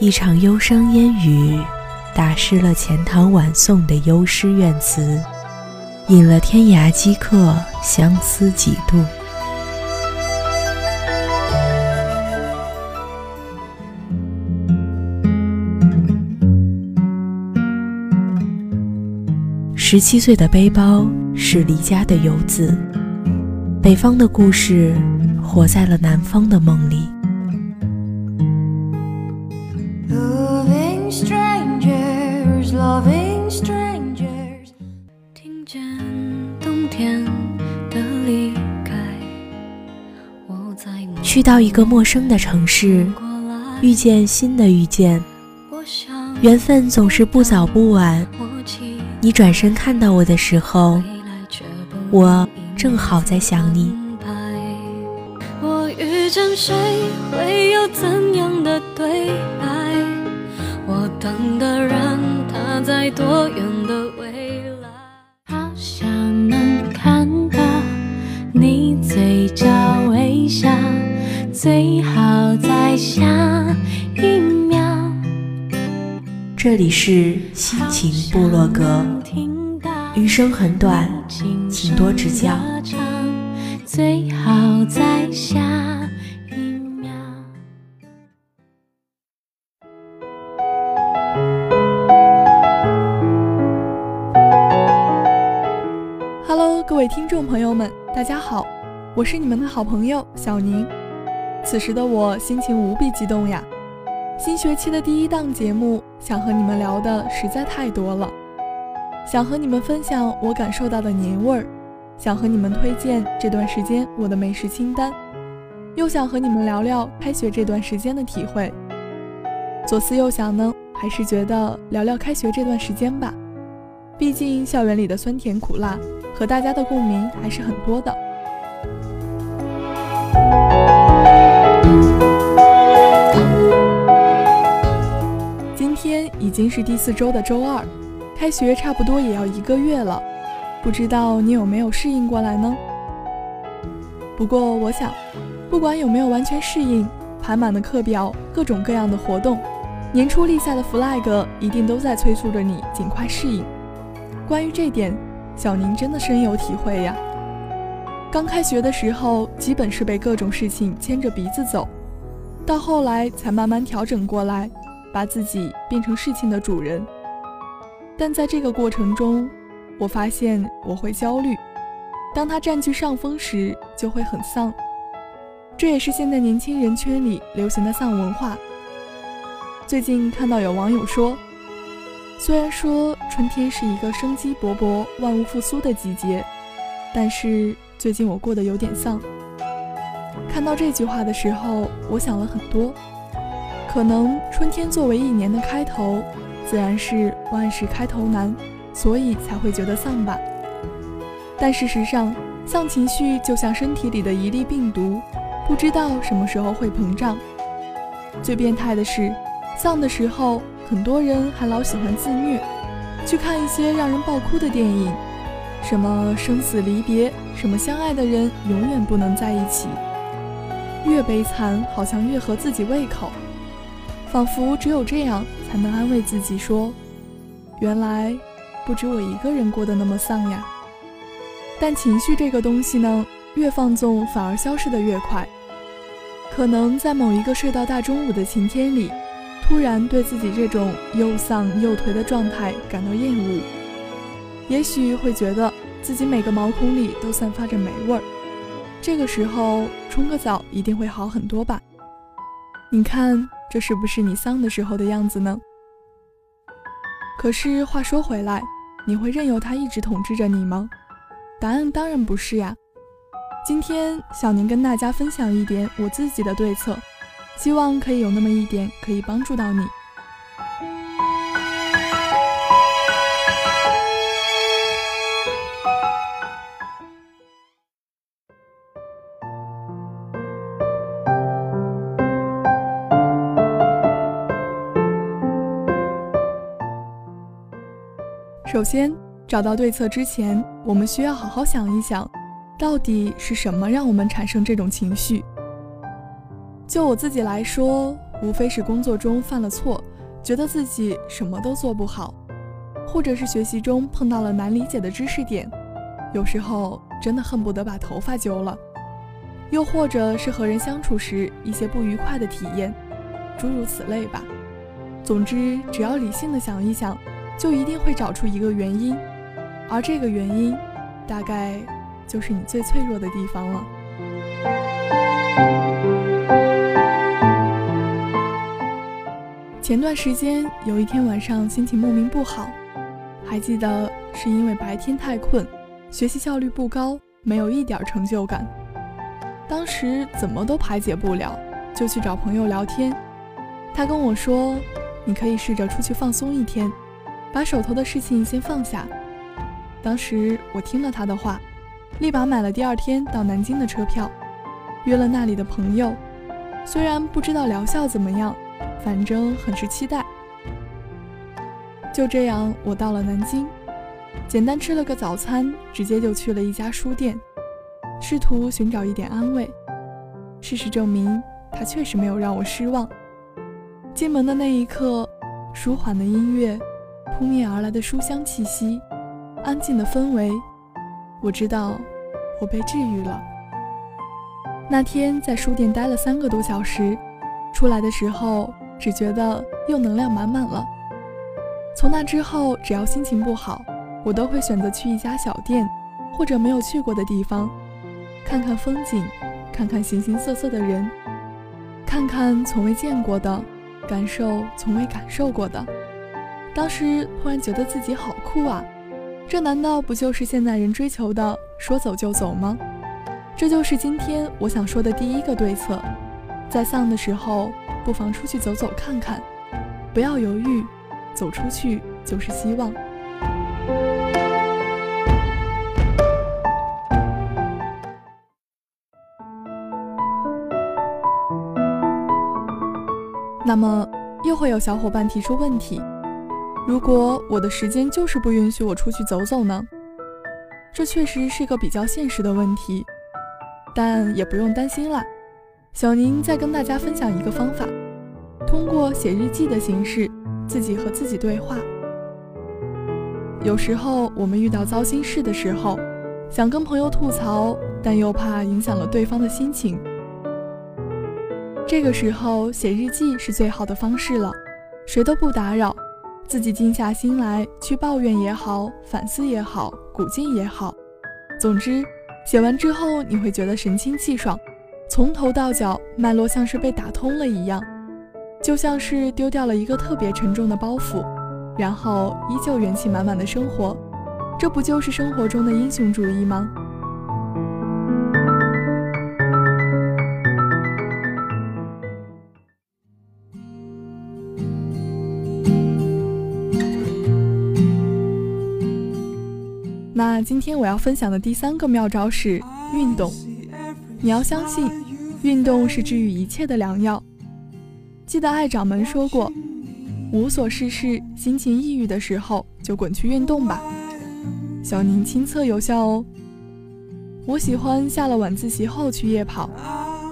一场忧伤烟雨，打湿了钱塘晚送的幽诗怨词，引了天涯饥客相思几度。十七岁的背包是离家的游子，北方的故事活在了南方的梦里。去到一个陌生的城市，遇见新的遇见，缘分总是不早不晚。你转身看到我的时候，我正好在想你。我遇见谁会有怎样的对白？我等的人他在多远是心情部落格，余生很短，请多指教。最好在下一秒。Hello，各位听众朋友们，大家好，我是你们的好朋友小宁。此时的我心情无比激动呀！新学期的第一档节目，想和你们聊的实在太多了，想和你们分享我感受到的年味儿，想和你们推荐这段时间我的美食清单，又想和你们聊聊开学这段时间的体会。左思右想呢，还是觉得聊聊开学这段时间吧，毕竟校园里的酸甜苦辣，和大家的共鸣还是很多的。经是第四周的周二，开学差不多也要一个月了，不知道你有没有适应过来呢？不过我想，不管有没有完全适应，排满的课表，各种各样的活动，年初立下的 flag 一定都在催促着你尽快适应。关于这点，小宁真的深有体会呀。刚开学的时候，基本是被各种事情牵着鼻子走，到后来才慢慢调整过来。把自己变成事情的主人，但在这个过程中，我发现我会焦虑。当他占据上风时，就会很丧。这也是现在年轻人圈里流行的丧文化。最近看到有网友说，虽然说春天是一个生机勃勃、万物复苏的季节，但是最近我过得有点丧。看到这句话的时候，我想了很多。可能春天作为一年的开头，自然是万事开头难，所以才会觉得丧吧。但事实上，丧情绪就像身体里的一粒病毒，不知道什么时候会膨胀。最变态的是，丧的时候，很多人还老喜欢自虐，去看一些让人爆哭的电影，什么生死离别，什么相爱的人永远不能在一起。越悲惨，好像越合自己胃口。仿佛只有这样才能安慰自己，说：“原来不止我一个人过得那么丧呀。”但情绪这个东西呢，越放纵反而消失的越快。可能在某一个睡到大中午的晴天里，突然对自己这种又丧又颓的状态感到厌恶，也许会觉得自己每个毛孔里都散发着霉味儿。这个时候冲个澡一定会好很多吧？你看。这是不是你丧的时候的样子呢？可是话说回来，你会任由他一直统治着你吗？答案当然不是呀。今天小宁跟大家分享一点我自己的对策，希望可以有那么一点可以帮助到你。首先，找到对策之前，我们需要好好想一想，到底是什么让我们产生这种情绪。就我自己来说，无非是工作中犯了错，觉得自己什么都做不好，或者是学习中碰到了难理解的知识点，有时候真的恨不得把头发揪了。又或者是和人相处时一些不愉快的体验，诸如此类吧。总之，只要理性的想一想，就一定会找出一个原因，而这个原因，大概就是你最脆弱的地方了。前段时间有一天晚上心情莫名不好，还记得是因为白天太困，学习效率不高，没有一点成就感。当时怎么都排解不了，就去找朋友聊天。他跟我说：“你可以试着出去放松一天，把手头的事情先放下。”当时我听了他的话，立马买了第二天到南京的车票，约了那里的朋友。虽然不知道疗效怎么样，反正很是期待。就这样，我到了南京，简单吃了个早餐，直接就去了一家书店。试图寻找一点安慰，事实证明，他确实没有让我失望。进门的那一刻，舒缓的音乐，扑面而来的书香气息，安静的氛围，我知道，我被治愈了。那天在书店待了三个多小时，出来的时候只觉得又能量满满了。从那之后，只要心情不好，我都会选择去一家小店，或者没有去过的地方。看看风景，看看形形色色的人，看看从未见过的，感受从未感受过的。当时突然觉得自己好酷啊！这难道不就是现代人追求的说走就走吗？这就是今天我想说的第一个对策：在丧的时候，不妨出去走走看看，不要犹豫，走出去就是希望。那么又会有小伙伴提出问题：如果我的时间就是不允许我出去走走呢？这确实是个比较现实的问题，但也不用担心啦。小宁再跟大家分享一个方法：通过写日记的形式，自己和自己对话。有时候我们遇到糟心事的时候，想跟朋友吐槽，但又怕影响了对方的心情。这个时候写日记是最好的方式了，谁都不打扰，自己静下心来去抱怨也好，反思也好，鼓劲也好，总之写完之后你会觉得神清气爽，从头到脚脉络像是被打通了一样，就像是丢掉了一个特别沉重的包袱，然后依旧元气满满的生活，这不就是生活中的英雄主义吗？那今天我要分享的第三个妙招是运动。你要相信，运动是治愈一切的良药。记得爱掌门说过，无所事事、心情抑郁的时候，就滚去运动吧。小宁亲测有效哦。我喜欢下了晚自习后去夜跑，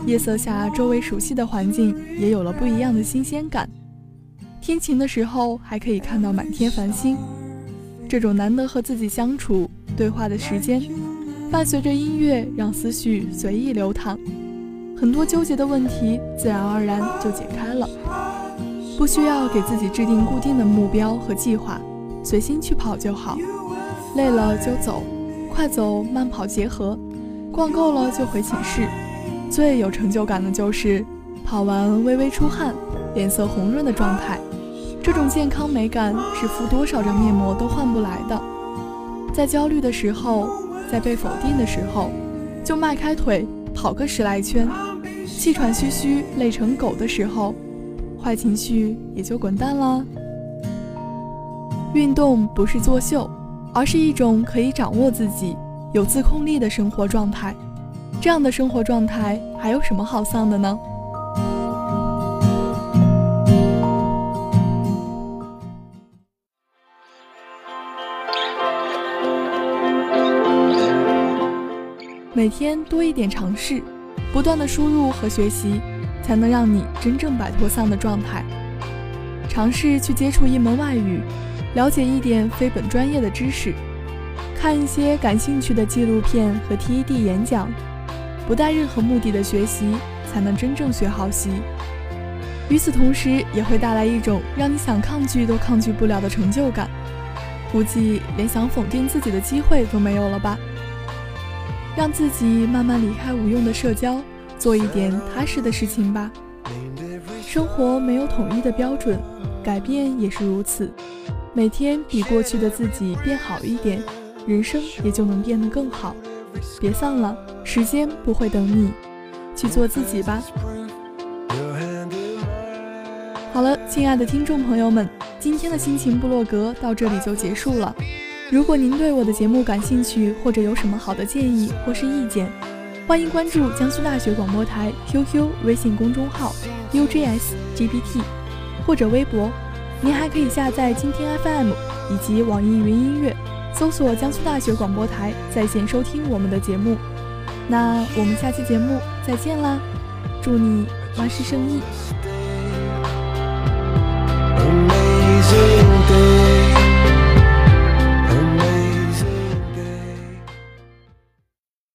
夜色下周围熟悉的环境也有了不一样的新鲜感。天晴的时候还可以看到满天繁星，这种难得和自己相处。对话的时间，伴随着音乐，让思绪随意流淌，很多纠结的问题自然而然就解开了。不需要给自己制定固定的目标和计划，随心去跑就好。累了就走，快走慢跑结合。逛够了就回寝室。最有成就感的就是跑完微微出汗，脸色红润的状态。这种健康美感是敷多少张面膜都换不来的。在焦虑的时候，在被否定的时候，就迈开腿跑个十来圈；气喘吁吁、累成狗的时候，坏情绪也就滚蛋了。运动不是作秀，而是一种可以掌握自己、有自控力的生活状态。这样的生活状态，还有什么好丧的呢？每天多一点尝试，不断的输入和学习，才能让你真正摆脱丧的状态。尝试去接触一门外语，了解一点非本专业的知识，看一些感兴趣的纪录片和 TED 演讲，不带任何目的的学习，才能真正学好习。与此同时，也会带来一种让你想抗拒都抗拒不了的成就感，估计连想否定自己的机会都没有了吧。让自己慢慢离开无用的社交，做一点踏实的事情吧。生活没有统一的标准，改变也是如此。每天比过去的自己变好一点，人生也就能变得更好。别丧了，时间不会等你，去做自己吧。好了，亲爱的听众朋友们，今天的心情部落格到这里就结束了。如果您对我的节目感兴趣，或者有什么好的建议或是意见，欢迎关注江苏大学广播台 QQ 微信公众号 UJSGBT，或者微博。您还可以下载蜻蜓 FM 以及网易云音乐，搜索江苏大学广播台在线收听我们的节目。那我们下期节目再见啦！祝你万事胜意。